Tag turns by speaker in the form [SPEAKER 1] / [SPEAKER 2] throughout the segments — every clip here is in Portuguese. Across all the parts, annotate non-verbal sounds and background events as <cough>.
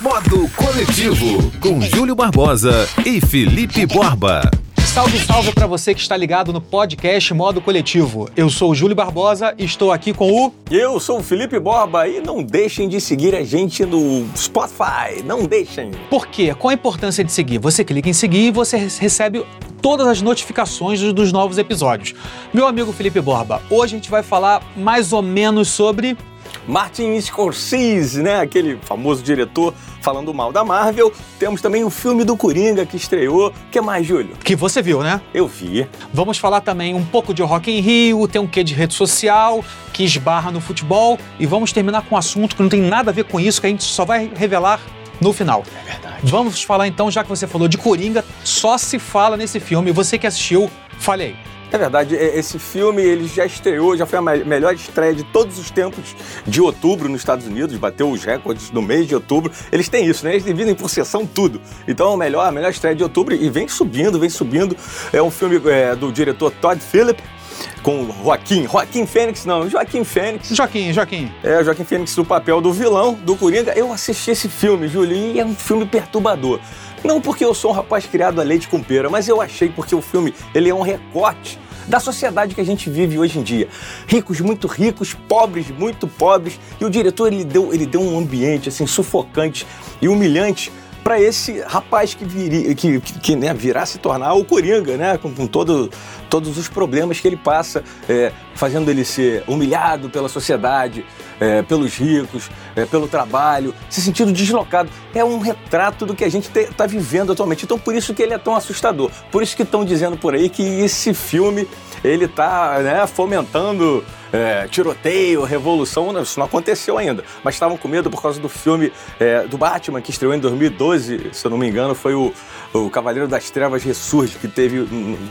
[SPEAKER 1] Modo Coletivo, com Júlio Barbosa e Felipe Borba.
[SPEAKER 2] Salve, salve para você que está ligado no podcast Modo Coletivo. Eu sou o Júlio Barbosa e estou aqui com o.
[SPEAKER 3] Eu sou o Felipe Borba e não deixem de seguir a gente no Spotify. Não deixem.
[SPEAKER 2] Por quê? Qual a importância de seguir? Você clica em seguir e você recebe todas as notificações dos novos episódios. Meu amigo Felipe Borba, hoje a gente vai falar mais ou menos sobre
[SPEAKER 3] Martin Scorsese, né? Aquele famoso diretor falando mal da Marvel. Temos também o filme do Coringa que estreou. O que mais, Júlio?
[SPEAKER 2] Que você viu, né?
[SPEAKER 3] Eu vi.
[SPEAKER 2] Vamos falar também um pouco de Rock in Rio, tem um quê de rede social, que esbarra no futebol. E vamos terminar com um assunto que não tem nada a ver com isso, que a gente só vai revelar no final.
[SPEAKER 3] É verdade.
[SPEAKER 2] Vamos falar então, já que você falou de Coringa, só se fala nesse filme. Você que assistiu, fale aí.
[SPEAKER 3] É verdade, esse filme ele já estreou, já foi a melhor estreia de todos os tempos de outubro nos Estados Unidos, bateu os recordes no mês de outubro. Eles têm isso, né? Eles dividem por sessão tudo. Então, a melhor, a melhor estreia de outubro e vem subindo, vem subindo. É um filme é, do diretor Todd Phillips com Joaquim, Joaquim Fênix, não, Joaquim Fênix.
[SPEAKER 2] Joaquim, Joaquim.
[SPEAKER 3] É, Joaquim Fênix do papel do vilão, do Coringa. Eu assisti esse filme, Júlio, e é um filme perturbador. Não porque eu sou um rapaz criado a leite com pera, mas eu achei porque o filme ele é um recorte da sociedade que a gente vive hoje em dia. Ricos muito ricos, pobres muito pobres, e o diretor ele deu, ele deu um ambiente assim sufocante e humilhante para esse rapaz que, viria, que, que, que né, virá se tornar o Coringa, né, com, com todo, todos os problemas que ele passa, é, fazendo ele ser humilhado pela sociedade, é, pelos ricos, é, pelo trabalho, se sentindo deslocado. É um retrato do que a gente está vivendo atualmente. Então, por isso que ele é tão assustador. Por isso que estão dizendo por aí que esse filme ele está né, fomentando é, tiroteio, revolução, isso não aconteceu ainda. Mas estavam com medo por causa do filme é, do Batman, que estreou em 2012, se eu não me engano, foi o, o Cavaleiro das Trevas Ressurge, que teve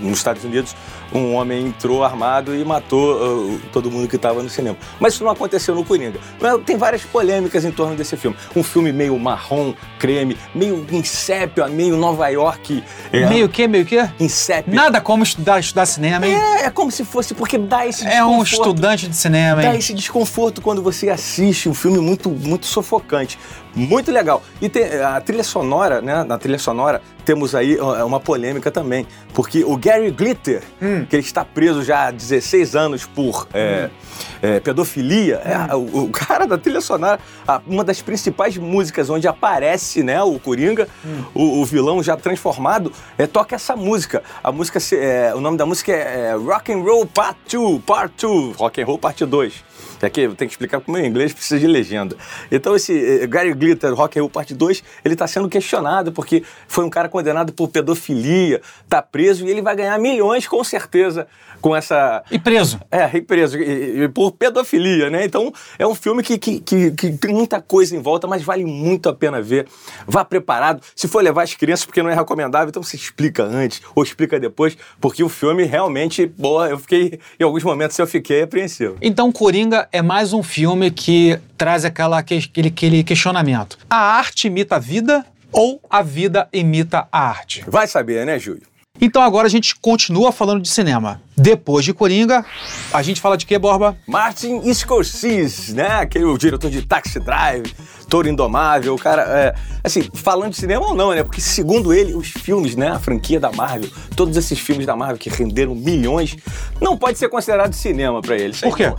[SPEAKER 3] nos Estados Unidos um homem entrou armado e matou uh, todo mundo que estava no cinema. Mas isso não aconteceu no Coringa. Tem várias polêmicas em torno desse filme. Um filme meio marrom, creme, meio insépio, meio Nova York.
[SPEAKER 2] É, meio que, meio que?
[SPEAKER 3] Insépio.
[SPEAKER 2] Nada como estudar, estudar cinema, hein?
[SPEAKER 3] É, é como se fosse, porque dá esse
[SPEAKER 2] É um estudante de cinema, hein?
[SPEAKER 3] Dá esse desconforto quando você assiste um filme muito, muito sufocante. Muito legal. E tem, a trilha sonora, né? Na trilha sonora temos aí uma polêmica também. Porque o Gary Glitter, hum. que ele está preso já há 16 anos por é, hum. é, pedofilia, é, hum. o, o, cara da trilha sonora, uma das principais músicas onde aparece né, o Coringa, hum. o, o, vilão já transformado, é, toca essa música. A música, é, o nome da música é, é Rock and Roll Part 2, Part 2, Rock and Roll Parte 2. É que eu tenho que explicar como é inglês, precisa de legenda. Então esse eh, Gary Glitter, Rock and Roll Parte 2, ele está sendo questionado porque foi um cara condenado por pedofilia, está preso e ele vai ganhar milhões com certeza com essa...
[SPEAKER 2] E preso.
[SPEAKER 3] É, e preso, e, e por pedofilia, né? Então é um filme que, que, que, que, tem muita coisa em volta, mas vale muito a pena ver. Vá preparado. Se for levar as crianças, porque não é recomendável, então você explica antes ou explica depois, porque o filme realmente, boa, eu fiquei, em alguns momentos eu fiquei apreensivo.
[SPEAKER 2] Então Coringa é mais um filme que traz aquela, aquele, aquele questionamento. A arte imita a vida ou a vida imita a arte?
[SPEAKER 3] Vai saber, né, Júlio?
[SPEAKER 2] Então agora a gente continua falando de cinema. Depois de Coringa, a gente fala de quê, Borba?
[SPEAKER 3] Martin Scorsese, né? Aquele diretor de Taxi Drive, Toro Indomável, o cara, é, assim, falando de cinema ou não, né? Porque segundo ele, os filmes, né, a franquia da Marvel, todos esses filmes da Marvel que renderam milhões, não pode ser considerado cinema para ele.
[SPEAKER 2] Por quê?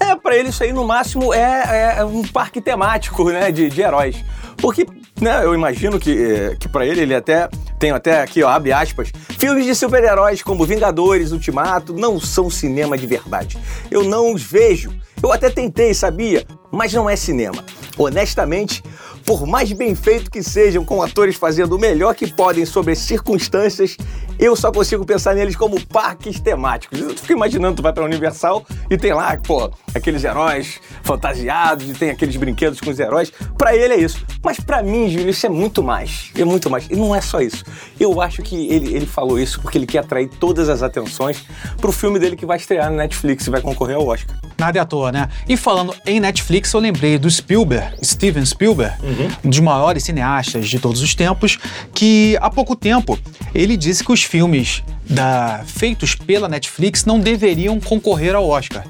[SPEAKER 3] É, pra ele isso aí no máximo é, é um parque temático, né, de, de heróis. Porque, né, eu imagino que, é, que para ele, ele até tem até aqui, ó, abre aspas, filmes de super-heróis como Vingadores, Ultimato, não são cinema de verdade. Eu não os vejo. Eu até tentei, sabia? Mas não é cinema. Honestamente, por mais bem feito que sejam, com atores fazendo o melhor que podem sobre as circunstâncias, eu só consigo pensar neles como parques temáticos. Eu fico imaginando, tu vai pra Universal e tem lá, pô, aqueles heróis fantasiados e tem aqueles brinquedos com os heróis. Para ele é isso. Mas para mim, Júlio, isso é muito mais. É muito mais. E não é só isso. Eu acho que ele, ele falou isso porque ele quer atrair todas as atenções pro filme dele que vai estrear na Netflix e vai concorrer ao Oscar.
[SPEAKER 2] Nada é à toa, né? E falando em Netflix, eu lembrei do Spielberg, Steven Spielberg, uhum. Um dos maiores cineastas de todos os tempos, que há pouco tempo ele disse que os filmes da, feitos pela Netflix não deveriam concorrer ao Oscar.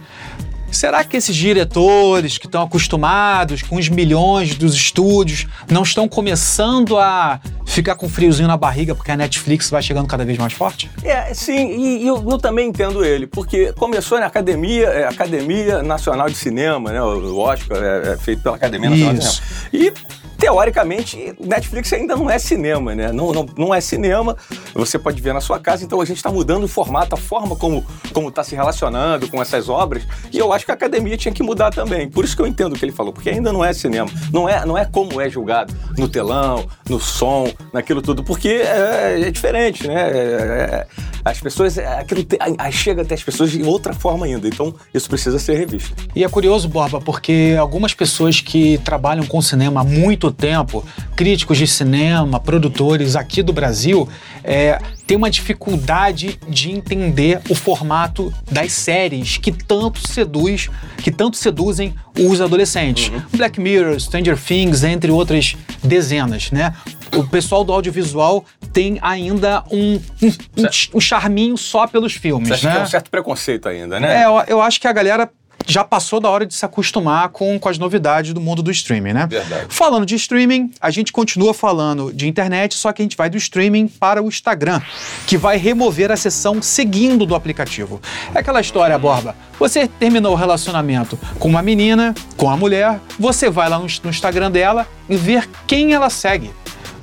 [SPEAKER 2] Será que esses diretores que estão acostumados com os milhões dos estúdios não estão começando a ficar com friozinho na barriga porque a Netflix vai chegando cada vez mais forte?
[SPEAKER 3] É, sim, e, e eu, eu, também entendo ele, porque começou na Academia, é, Academia Nacional de Cinema, né? O Oscar é, é feito pela Academia Nacional
[SPEAKER 2] Isso.
[SPEAKER 3] de Cinema. E teoricamente, Netflix ainda não é cinema, né? Não, não, não é cinema, você pode ver na sua casa, então a gente está mudando o formato, a forma como está se relacionando com essas obras, e eu acho que a academia tinha que mudar também. Por isso que eu entendo o que ele falou, porque ainda não é cinema, não é, não é como é julgado no telão, no som, naquilo tudo, porque é, é diferente, né? É, é, as pessoas, é, aquilo te, chega até as pessoas de outra forma ainda, então isso precisa ser revisto.
[SPEAKER 2] E é curioso, Borba, porque algumas pessoas que trabalham com cinema há muito muito tempo, críticos de cinema, produtores aqui do Brasil, é, têm uma dificuldade de entender o formato das séries que tanto seduz, que tanto seduzem os adolescentes. Uhum. Black Mirror, Stranger Things, entre outras dezenas, né? O pessoal do audiovisual tem ainda um, um, um, um charminho só pelos filmes,
[SPEAKER 3] Você
[SPEAKER 2] né?
[SPEAKER 3] tem um certo preconceito ainda, né?
[SPEAKER 2] É, eu, eu acho que a galera já passou da hora de se acostumar com, com as novidades do mundo do streaming, né?
[SPEAKER 3] Verdade.
[SPEAKER 2] Falando de streaming, a gente continua falando de internet, só que a gente vai do streaming para o Instagram, que vai remover a seção seguindo do aplicativo. É aquela história, Borba. Você terminou o relacionamento com uma menina, com a mulher, você vai lá no, no Instagram dela e ver quem ela segue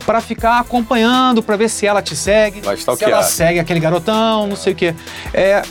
[SPEAKER 2] para ficar acompanhando, para ver se ela te segue, se ela segue aquele garotão, não sei o quê. É,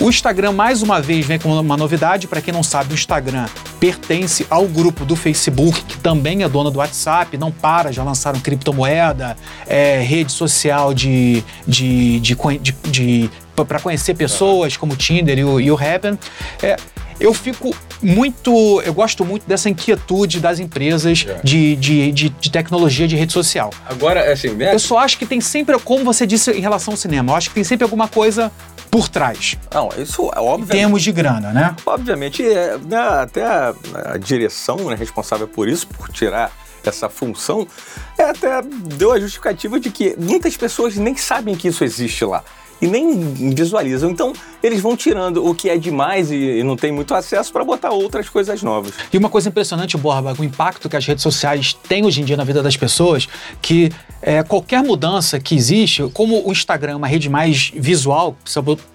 [SPEAKER 2] o Instagram, mais uma vez, vem com uma novidade. Para quem não sabe, o Instagram pertence ao grupo do Facebook, que também é dono do WhatsApp, não para, já lançaram criptomoeda, é, rede social de, de, de, de, de para conhecer pessoas como o Tinder e o, e o Happen. É, eu fico muito. Eu gosto muito dessa inquietude das empresas é. de, de, de, de, tecnologia de rede social.
[SPEAKER 3] Agora, é assim, né?
[SPEAKER 2] Eu só acho que tem sempre, como você disse em relação ao cinema, eu acho que tem sempre alguma coisa por trás.
[SPEAKER 3] Não, isso é óbvio.
[SPEAKER 2] Em termos de grana, né?
[SPEAKER 3] Obviamente, é, né, até a, a direção né, responsável por isso, por tirar essa função, é, até deu a justificativa de que muitas pessoas nem sabem que isso existe lá e nem visualizam. Então, eles vão tirando o que é demais e, e não tem muito acesso para botar outras coisas novas.
[SPEAKER 2] E uma coisa impressionante, Borba, o impacto que as redes sociais têm hoje em dia na vida das pessoas, que é, qualquer mudança que existe, como o Instagram é uma rede mais visual,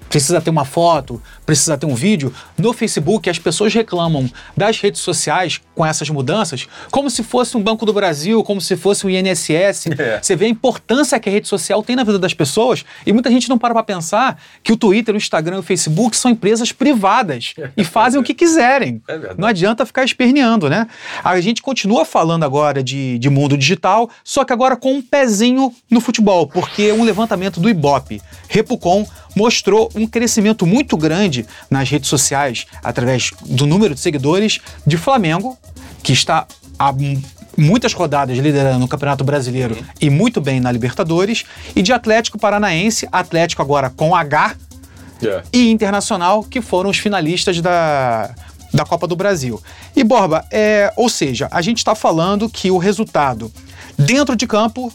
[SPEAKER 2] precisa ter uma foto, precisa ter um vídeo. No Facebook, as pessoas reclamam das redes sociais com essas mudanças como se fosse um Banco do Brasil, como se fosse um INSS. <laughs> É. Você vê a importância que a rede social tem na vida das pessoas e muita gente não para para pensar que o Twitter, o Instagram e o Facebook são empresas privadas e fazem o que quiserem. É não adianta ficar esperneando, né? A gente continua falando agora de, de mundo digital, só que agora com um pezinho no futebol, porque um levantamento do Ibope, Repucom, mostrou um crescimento muito grande nas redes sociais através do número de seguidores de Flamengo, que está há muitas rodadas liderando no Campeonato Brasileiro uhum. e muito bem na Libertadores, e de Atlético Paranaense, Atlético agora com H, yeah. e Internacional, que foram os finalistas da, da Copa do Brasil. E Borba, é, ou seja, a gente está falando que o resultado dentro de campo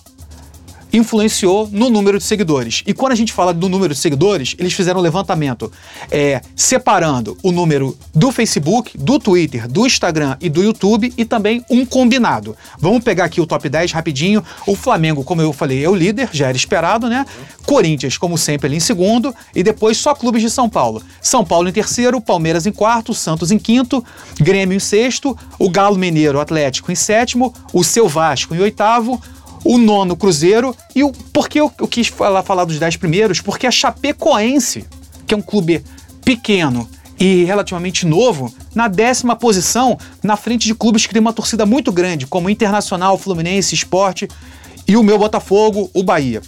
[SPEAKER 2] influenciou no número de seguidores. E quando a gente fala do número de seguidores, eles fizeram um levantamento é, separando o número do Facebook, do Twitter, do Instagram e do YouTube e também um combinado. Vamos pegar aqui o top 10 rapidinho. O Flamengo, como eu falei, é o líder, já era esperado, né? Corinthians, como sempre, ali em segundo. E depois só clubes de São Paulo. São Paulo em terceiro, Palmeiras em quarto, Santos em quinto, Grêmio em sexto, o Galo Mineiro Atlético em sétimo, o seu Vasco em oitavo, o nono Cruzeiro e o. Por que eu, eu quis falar, falar dos dez primeiros? Porque a Chapecoense, que é um clube pequeno e relativamente novo, na décima posição, na frente de clubes que têm uma torcida muito grande, como Internacional, Fluminense, Esporte e o meu Botafogo, o Bahia.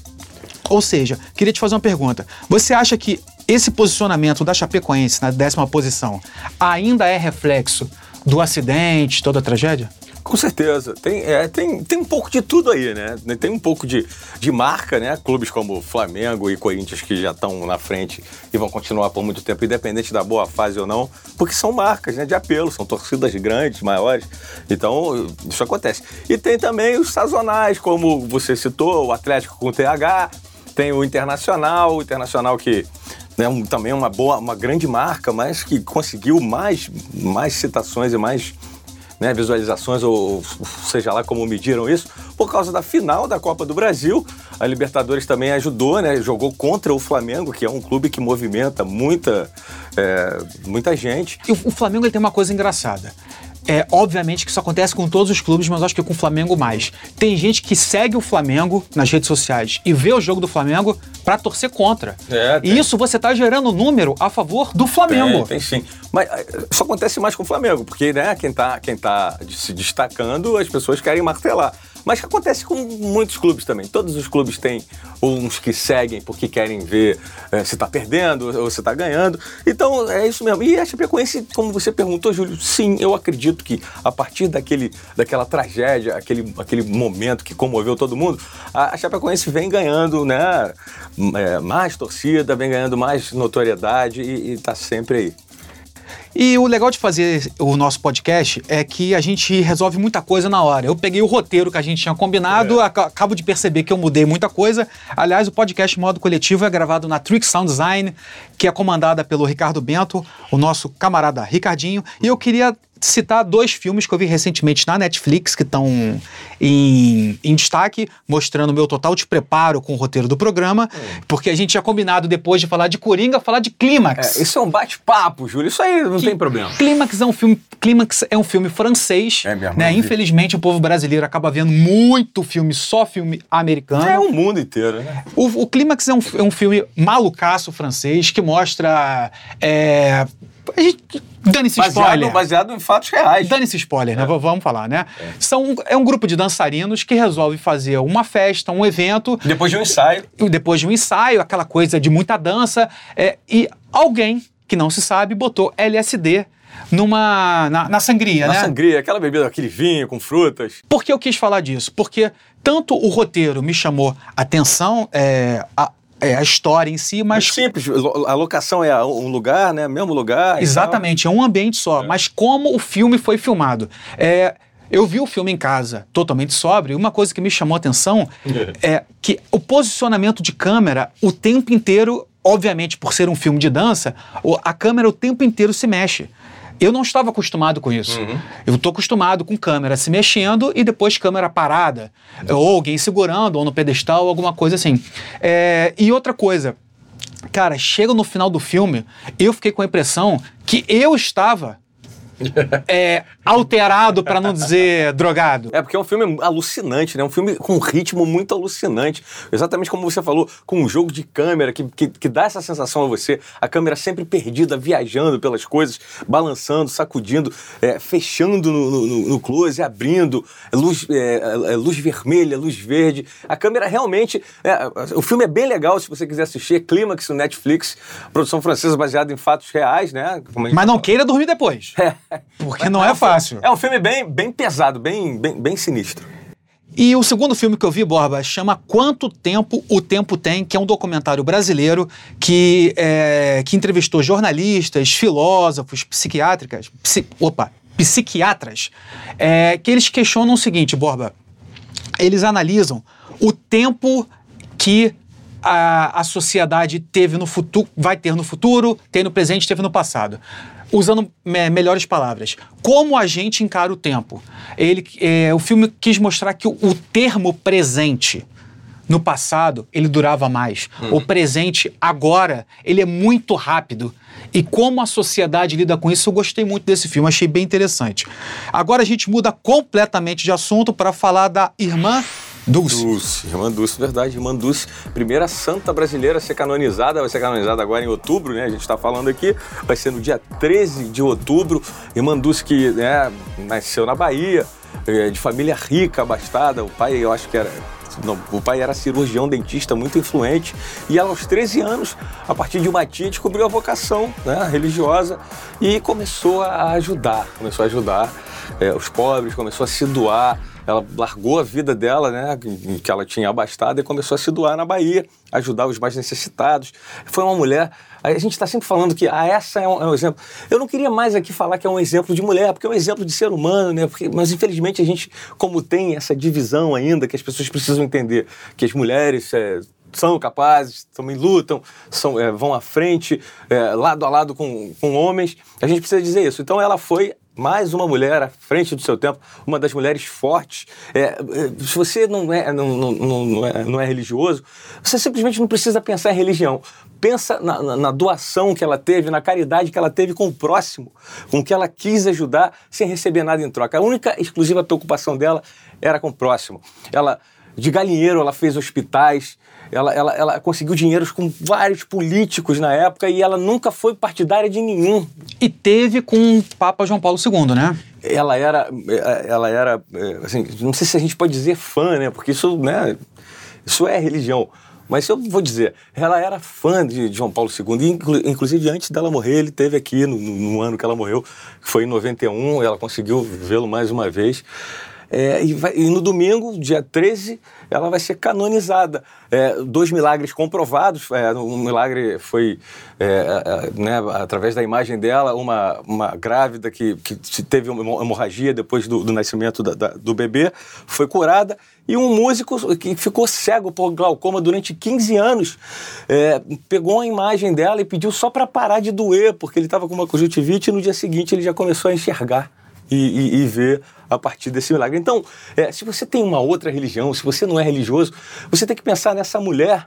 [SPEAKER 2] Ou seja, queria te fazer uma pergunta. Você acha que esse posicionamento da Chapecoense na décima posição ainda é reflexo do acidente, toda a tragédia?
[SPEAKER 3] Com certeza. Tem, é, tem, tem um pouco de tudo aí, né? Tem um pouco de, de marca, né? Clubes como Flamengo e Corinthians que já estão na frente e vão continuar por muito tempo, independente da boa fase ou não, porque são marcas né, de apelo, são torcidas grandes, maiores. Então, isso acontece. E tem também os sazonais, como você citou, o Atlético com o TH, tem o Internacional, o Internacional que né, um, também uma boa, uma grande marca, mas que conseguiu mais, mais citações e mais né, visualizações, ou seja lá como mediram isso, por causa da final da Copa do Brasil. A Libertadores também ajudou, né? Jogou contra o Flamengo, que é um clube que movimenta muita, é, muita gente.
[SPEAKER 2] E o, Flamengo ele tem uma coisa engraçada. É, obviamente que isso acontece com todos os clubes, mas acho que com o Flamengo mais. Tem gente que segue o Flamengo nas redes sociais e vê o jogo do Flamengo para torcer contra.
[SPEAKER 3] É,
[SPEAKER 2] e isso você tá gerando número a favor do Flamengo.
[SPEAKER 3] Tem, tem sim. Mas eh, isso acontece mais com o Flamengo, porque né, quem, tá, quem tá se destacando, as pessoas querem martelar. Mas acontece com muitos clubes também. Todos os clubes têm uns que seguem porque querem ver é, se está perdendo ou se está ganhando. Então é isso mesmo. E a Chapecoense, como você perguntou, Júlio, sim, eu acredito que a partir daquele, daquela tragédia, aquele, aquele momento que comoveu todo mundo, a, a Chapecoense vem ganhando né, é, mais torcida, vem ganhando mais notoriedade e está sempre aí.
[SPEAKER 2] E o legal de fazer o nosso podcast é que a gente resolve muita coisa na hora. Eu peguei o roteiro que a gente tinha combinado, é. acabo de perceber que eu mudei muita coisa. Aliás, o podcast Modo Coletivo é gravado na Trick Sound Design, que é comandada pelo Ricardo Bento, o nosso camarada Ricardinho. E eu queria citar dois filmes que eu vi recentemente na Netflix que estão em, em, destaque, mostrando o meu total despreparo com o roteiro do programa, é. porque a gente tinha combinado depois de falar de Coringa, falar de Clímax.
[SPEAKER 3] É, isso é um bate-papo, Júlio, isso aí não que, tem problema.
[SPEAKER 2] Clímax é um filme, Clímax é um filme francês, é mesmo, né? Infelizmente o povo brasileiro acaba vendo muito filme, só filme americano.
[SPEAKER 3] É o mundo inteiro, né?
[SPEAKER 2] O, o Clímax é um, é um filme malucaço francês que mostra é, Dane-se spoiler.
[SPEAKER 3] Baseado em fatos reais.
[SPEAKER 2] Dane-se spoiler, né? é. Vamos falar, né? É. São, é um grupo de dançarinos que resolve fazer uma festa, um evento.
[SPEAKER 3] Depois de um ensaio.
[SPEAKER 2] Depois de um ensaio, aquela coisa de muita dança. É, e alguém, que não se sabe, botou LSD numa na, na sangria,
[SPEAKER 3] na
[SPEAKER 2] né?
[SPEAKER 3] Na sangria, aquela bebida, aquele vinho com frutas.
[SPEAKER 2] Por que eu quis falar disso? Porque tanto o roteiro me chamou atenção, é, a, é a história em si, mas.
[SPEAKER 3] É simples, a locação é um lugar, né? Mesmo lugar.
[SPEAKER 2] Exatamente, é um ambiente só. É. Mas como o filme foi filmado? É. Eu vi o filme em casa, totalmente sóbrio, e uma coisa que me chamou a atenção é que o posicionamento de câmera o tempo inteiro, obviamente por ser um filme de dança, a câmera o tempo inteiro se mexe. Eu não estava acostumado com isso. Uhum. Eu estou acostumado com câmera se mexendo e depois câmera parada, uhum. ou alguém segurando, ou no pedestal, alguma coisa assim. É, e outra coisa, cara, chega no final do filme, eu fiquei com a impressão que eu estava <laughs> é, alterado, para não dizer drogado.
[SPEAKER 3] É porque é um filme alucinante, né? Um filme com um ritmo muito alucinante. Exatamente como você falou, com um jogo de câmera que, que, que dá essa sensação a você. A câmera sempre perdida, viajando pelas coisas, balançando, sacudindo, é, fechando no, no, no, close, abrindo, luz, é, é, luz vermelha, luz verde. A câmera realmente. É, o filme é bem legal se você quiser assistir. É Clímax no Netflix, produção francesa baseada em fatos reais, né?
[SPEAKER 2] Mas não queira dormir depois. É. Porque não é, é fácil.
[SPEAKER 3] É um filme bem, bem pesado, bem, bem, bem sinistro.
[SPEAKER 2] E o segundo filme que eu vi, Borba, chama Quanto Tempo o Tempo Tem, que é um documentário brasileiro que, é, que entrevistou jornalistas, filósofos, psiquiátricas, psi, opa, psiquiatras, é, que eles questionam o seguinte, Borba, eles analisam o tempo que a, a sociedade teve no futuro, vai ter no futuro, tem no presente, teve no passado usando me melhores palavras, como a gente encara o tempo. Ele, é, o filme quis mostrar que o, o, termo presente no passado ele durava mais. Uhum. O presente agora ele é muito rápido. E como a sociedade lida com isso, eu gostei muito desse filme, achei bem interessante. Agora a gente muda completamente de assunto para falar da irmã Dulce.
[SPEAKER 3] Dulce, Irmã Dulce, verdade. Irmã Dulce, primeira santa brasileira a ser canonizada, vai ser canonizada agora em outubro, né? A gente está falando aqui, vai ser no dia 13 de outubro. Irmã Dulce que né, nasceu na Bahia, é, de família rica, abastada. O pai, eu acho que era não, o pai era cirurgião dentista muito influente e ela aos 13 anos, a partir de uma tia, descobriu a vocação né, religiosa e começou a ajudar, começou a ajudar é, os pobres, começou a se doar ela largou a vida dela, né, que ela tinha abastado, e começou a se doar na Bahia, ajudar os mais necessitados. Foi uma mulher. A gente está sempre falando que ah, essa é um, é um, exemplo. Eu não queria mais aqui falar que é um exemplo de mulher, porque é um exemplo de ser humano, né? Porque, mas infelizmente a gente, como tem essa divisão ainda, que as pessoas precisam entender que as mulheres é, são capazes, também lutam, são, é, vão à frente, é, lado a lado com, com homens. A gente precisa dizer isso. Então ela foi mais uma mulher à frente do seu tempo, uma das mulheres fortes. É, é, se você não é, não, não, não, é, não é religioso, você simplesmente não precisa pensar em religião. Pensa na, na, na, doação que ela teve, na caridade que ela teve com o próximo, com que ela quis ajudar sem receber nada em troca. A única exclusiva preocupação dela era com o próximo. Ela, de galinheiro, ela fez hospitais, ela, ela, ela conseguiu dinheiros com vários políticos na época e ela nunca foi partidária de nenhum.
[SPEAKER 2] E teve com o Papa João Paulo II, né?
[SPEAKER 3] Ela era, ela era, assim, não sei se a gente pode dizer fã, né? Porque isso, né? Isso é religião. Mas eu vou dizer, ela era fã de João Paulo II, e inclusive antes dela morrer, ele teve aqui no, no ano que ela morreu, que foi em 91, ela conseguiu vê-lo mais uma vez. É, e, vai, e, no domingo, dia 13, ela vai ser canonizada. É, dois milagres comprovados. É, um milagre foi, é, é, né, através da imagem dela, uma, uma grávida que, que teve uma hemorragia depois do, do nascimento da, da, do bebê, foi curada. E um músico que ficou cego por glaucoma durante 15 anos é, pegou a imagem dela e pediu só para parar de doer, porque ele estava com uma conjuntivite e no dia seguinte ele já começou a enxergar e, e, e ver a partir desse milagre. Então, é, se você tem uma outra religião, se você não é religioso, você tem que pensar nessa mulher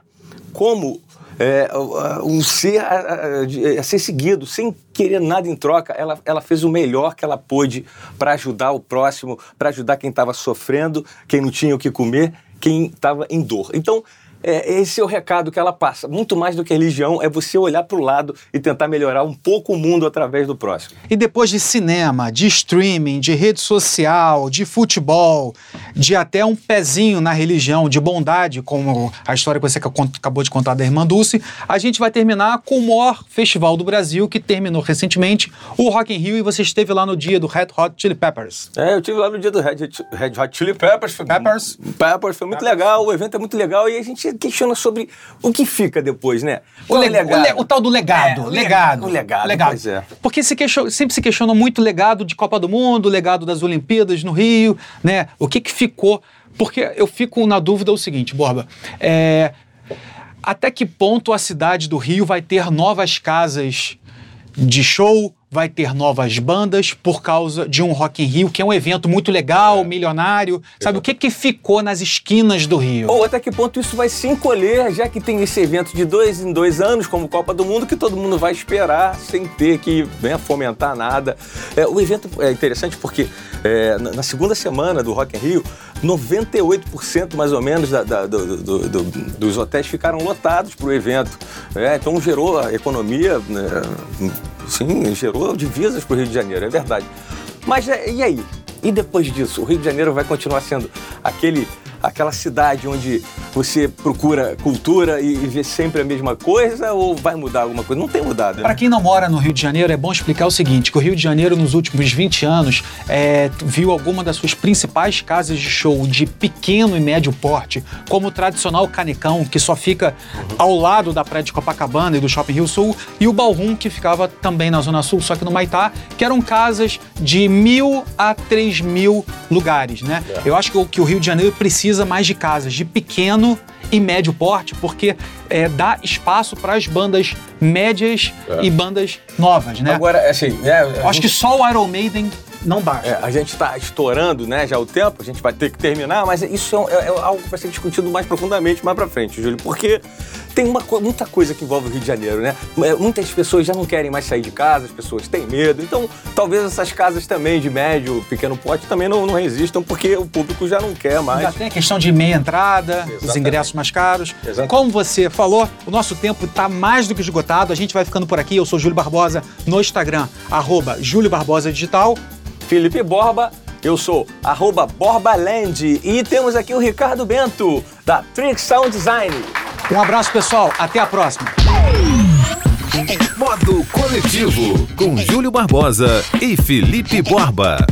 [SPEAKER 3] como é, um ser a, a, a, ser seguido, sem querer nada em troca. Ela, ela fez o melhor que ela pôde para ajudar o próximo, para ajudar quem estava sofrendo, quem não tinha o que comer, quem estava em dor. Então, é, esse é o recado que ela passa. Muito mais do que religião, é você olhar para o lado e tentar melhorar um pouco o mundo através do próximo.
[SPEAKER 2] E depois de cinema, de streaming, de rede social, de futebol, de até um pezinho na religião, de bondade, como a história que você acabou de contar da Irmã Dulce, a gente vai terminar com o maior festival do Brasil, que terminou recentemente, o Rock in Rio, e você esteve lá no dia do Red Hot Chili Peppers.
[SPEAKER 3] É, eu estive lá no dia do Red, Red Hot Chili Peppers. Foi, Peppers. Peppers, foi muito Peppers. legal, o evento é muito legal e a gente questiona sobre o que fica depois, né?
[SPEAKER 2] O, le o, le o, tal do legado. É, legado.
[SPEAKER 3] O legado. legado. Pois é.
[SPEAKER 2] Porque se sempre se questiona muito o legado de Copa do Mundo, o legado das Olimpíadas no Rio, né? O que, que ficou. Porque eu fico na dúvida o seguinte, Borba. É, até que ponto a cidade do Rio vai ter novas casas de show, vai ter novas bandas por causa de um Rock in Rio, que é um evento muito legal, é. milionário. Sabe, o que, que ficou nas esquinas do Rio?
[SPEAKER 3] Ou até que ponto isso vai se encolher, já que tem esse evento de dois em dois anos, como Copa do Mundo, que todo mundo vai esperar sem ter que né, fomentar nada. É, o evento é interessante porque é, na segunda semana do Rock in Rio, 98% mais ou menos da, da, do, do, do, dos hotéis ficaram lotados para o evento. É, então gerou a economia, né, sim, gerou divisas para o Rio de Janeiro, é verdade. Mas é, e aí? E depois disso, o Rio de Janeiro vai continuar sendo aquele aquela cidade onde você procura cultura e, vê sempre a mesma coisa ou vai mudar alguma coisa? Não tem mudado. Né?
[SPEAKER 2] Para quem não mora no Rio de Janeiro, é bom explicar o seguinte: que o Rio de Janeiro, nos últimos 20 anos, é, viu alguma das suas principais casas de show de pequeno e médio porte, como o tradicional Canecão, que só fica ao lado da praia de Copacabana e do Shopping Rio Sul, e o Ballroom, que ficava também na Zona Sul, só que no Maitá, que eram casas de mil a três mil lugares, né? É. Eu acho que o, que o Rio de Janeiro precisa mais de casas de pequeno e médio porte, porque é, dá espaço para as bandas médias é. e bandas novas, né?
[SPEAKER 3] Agora, assim, é,
[SPEAKER 2] acho gente... que só o Iron Maiden não basta.
[SPEAKER 3] É, a gente está estourando, né, já o tempo, a gente vai ter que terminar, mas isso é, é, é algo que vai ser discutido mais profundamente mais para frente, Júlio, porque tem uma, muita coisa que envolve o Rio de Janeiro, né? É, muitas pessoas já não querem mais sair de casa, as pessoas têm medo. Então, talvez essas casas também de médio, pequeno pote também não, não resistam, porque o público já não quer mais.
[SPEAKER 2] Já tem a questão de meia entrada, Exatamente. os ingressos mais caros. Exatamente. Como você falou, o nosso tempo está mais do que esgotado. A gente vai ficando por aqui. Eu sou Júlio Barbosa no Instagram, arroba Júlio Barbosa Digital.
[SPEAKER 3] Felipe Borba eu sou arroba Borbaland e temos aqui o Ricardo Bento, da Trick Sound Design.
[SPEAKER 2] Um abraço, pessoal. Até a próxima.
[SPEAKER 1] Modo Coletivo, com Júlio Barbosa e Felipe Borba.